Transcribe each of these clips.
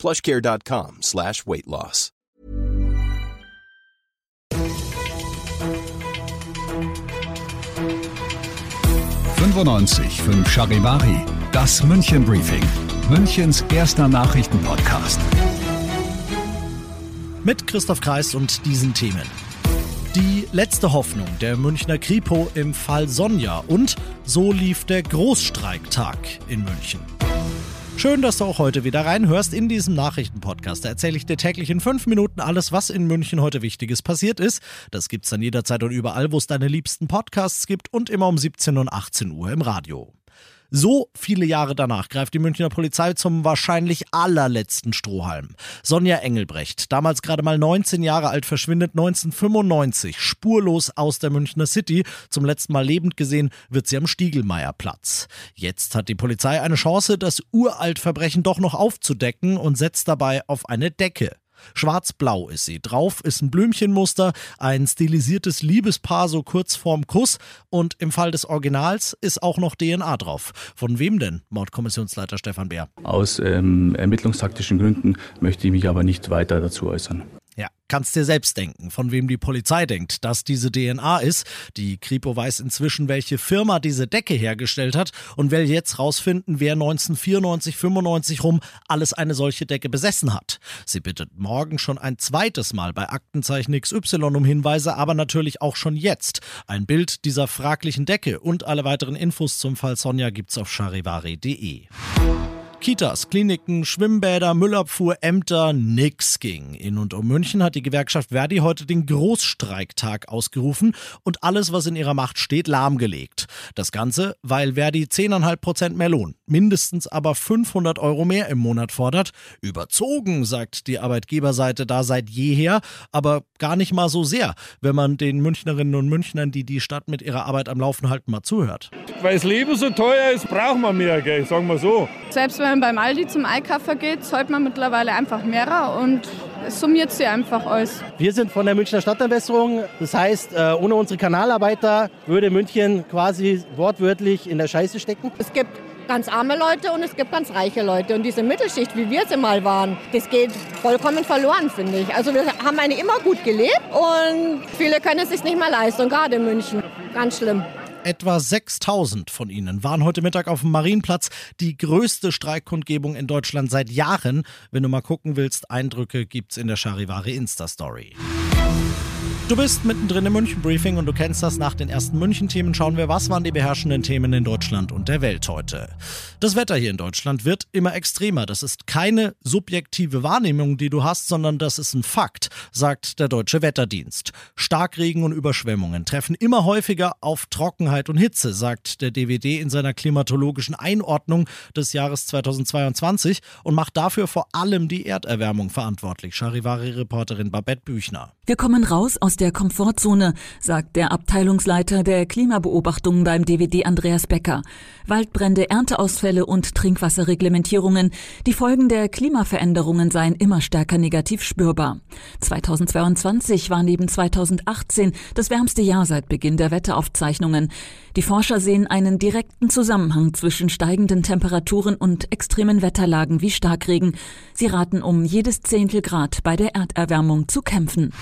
plushcare.com slash weight loss. fünf Charivari, das München Briefing, Münchens erster Nachrichtenpodcast. Mit Christoph Kreis und diesen Themen. Die letzte Hoffnung der Münchner Kripo im Fall Sonja und so lief der Großstreiktag in München. Schön, dass du auch heute wieder reinhörst in diesem Nachrichtenpodcast. Da erzähle ich dir täglich in fünf Minuten alles, was in München heute Wichtiges passiert ist. Das gibt's dann jederzeit und überall, wo es deine liebsten Podcasts gibt und immer um 17 und 18 Uhr im Radio. So viele Jahre danach greift die Münchner Polizei zum wahrscheinlich allerletzten Strohhalm. Sonja Engelbrecht, damals gerade mal 19 Jahre alt, verschwindet 1995 spurlos aus der Münchner City. Zum letzten Mal lebend gesehen wird sie am Stiegelmeierplatz. Jetzt hat die Polizei eine Chance, das Uraltverbrechen doch noch aufzudecken und setzt dabei auf eine Decke. Schwarz-blau ist sie. Drauf ist ein Blümchenmuster, ein stilisiertes Liebespaar so kurz vorm Kuss und im Fall des Originals ist auch noch DNA drauf. Von wem denn, Mordkommissionsleiter Stefan Bär? Aus ähm, ermittlungstaktischen Gründen möchte ich mich aber nicht weiter dazu äußern. Kannst dir selbst denken, von wem die Polizei denkt, dass diese DNA ist. Die Kripo weiß inzwischen, welche Firma diese Decke hergestellt hat und will jetzt rausfinden, wer 1994, 95 rum alles eine solche Decke besessen hat. Sie bittet morgen schon ein zweites Mal bei Aktenzeichen XY um Hinweise, aber natürlich auch schon jetzt. Ein Bild dieser fraglichen Decke und alle weiteren Infos zum Fall Sonja gibt's auf charivari.de. Kitas, Kliniken, Schwimmbäder, Müllabfuhr, Ämter, nix ging. In und um München hat die Gewerkschaft Verdi heute den Großstreiktag ausgerufen und alles, was in ihrer Macht steht, lahmgelegt. Das Ganze, weil Verdi 10,5 Prozent mehr Lohn, mindestens aber 500 Euro mehr im Monat fordert. Überzogen, sagt die Arbeitgeberseite da seit jeher, aber gar nicht mal so sehr, wenn man den Münchnerinnen und Münchnern, die die Stadt mit ihrer Arbeit am Laufen halten, mal zuhört. Weil das Leben so teuer ist, brauchen wir mehr, gell? sagen wir so. Selbst wenn man beim Aldi zum Einkaufen geht, zahlt man mittlerweile einfach mehr und es summiert sich einfach alles. Wir sind von der Münchner Stadtentwässerung. Das heißt, äh, ohne unsere Kanalarbeiter würde München quasi wortwörtlich in der Scheiße stecken. Es gibt ganz arme Leute und es gibt ganz reiche Leute. Und diese Mittelschicht, wie wir sie mal waren, das geht vollkommen verloren, finde ich. Also wir haben eine immer gut gelebt und viele können es sich nicht mehr leisten, gerade in München. Ganz schlimm. Etwa 6000 von ihnen waren heute Mittag auf dem Marienplatz. Die größte Streikkundgebung in Deutschland seit Jahren. Wenn du mal gucken willst, Eindrücke gibt's in der Charivari Insta-Story. Du bist mittendrin im München-Briefing und du kennst das. Nach den ersten München-Themen schauen wir, was waren die beherrschenden Themen in Deutschland und der Welt heute. Das Wetter hier in Deutschland wird immer extremer. Das ist keine subjektive Wahrnehmung, die du hast, sondern das ist ein Fakt, sagt der Deutsche Wetterdienst. Starkregen und Überschwemmungen treffen immer häufiger auf Trockenheit und Hitze, sagt der DWD in seiner klimatologischen Einordnung des Jahres 2022 und macht dafür vor allem die Erderwärmung verantwortlich. Charivari-Reporterin Babette Büchner. Wir kommen raus aus der Komfortzone, sagt der Abteilungsleiter der Klimabeobachtungen beim DWD Andreas Becker. Waldbrände, Ernteausfälle und Trinkwasserreglementierungen. Die Folgen der Klimaveränderungen seien immer stärker negativ spürbar. 2022 war neben 2018 das wärmste Jahr seit Beginn der Wetteraufzeichnungen. Die Forscher sehen einen direkten Zusammenhang zwischen steigenden Temperaturen und extremen Wetterlagen wie Starkregen. Sie raten um jedes Zehntel Grad bei der Erderwärmung zu kämpfen.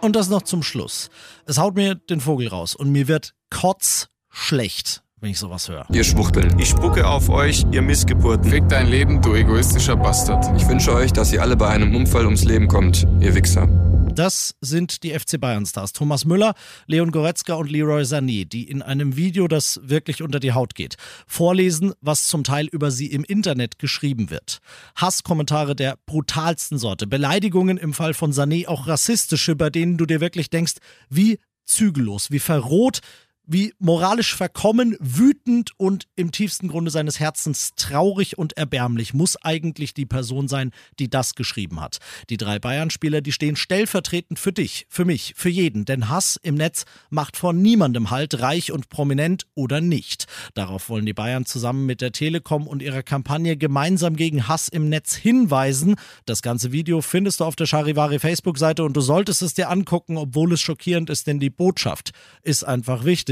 Und das noch zum Schluss. Es haut mir den Vogel raus und mir wird kotzschlecht, wenn ich sowas höre. Ihr Schwuchteln. Ich spucke auf euch, ihr Missgeburten. Fick dein Leben, du egoistischer Bastard. Ich wünsche euch, dass ihr alle bei einem Unfall ums Leben kommt, ihr Wichser. Das sind die FC Bayern-Stars Thomas Müller, Leon Goretzka und Leroy Sané, die in einem Video, das wirklich unter die Haut geht, vorlesen, was zum Teil über sie im Internet geschrieben wird. Hasskommentare der brutalsten Sorte, Beleidigungen im Fall von Sané, auch rassistische, bei denen du dir wirklich denkst, wie zügellos, wie verroht Wie moralisch verkommen, wütend und im tiefsten Grunde seines Herzens traurig und erbärmlich muss eigentlich die Person sein, die das geschrieben hat. Die drei Bayern-Spieler, die stehen stellvertretend für dich, für mich, für jeden. Denn Hass im Netz macht vor niemandem Halt, reich und prominent oder nicht. Darauf wollen die Bayern zusammen mit der Telekom und ihrer Kampagne gemeinsam gegen Hass im Netz hinweisen. Das ganze Video findest du auf der Charivari Facebook-Seite und du solltest es dir angucken, obwohl es schockierend ist, denn die Botschaft ist einfach wichtig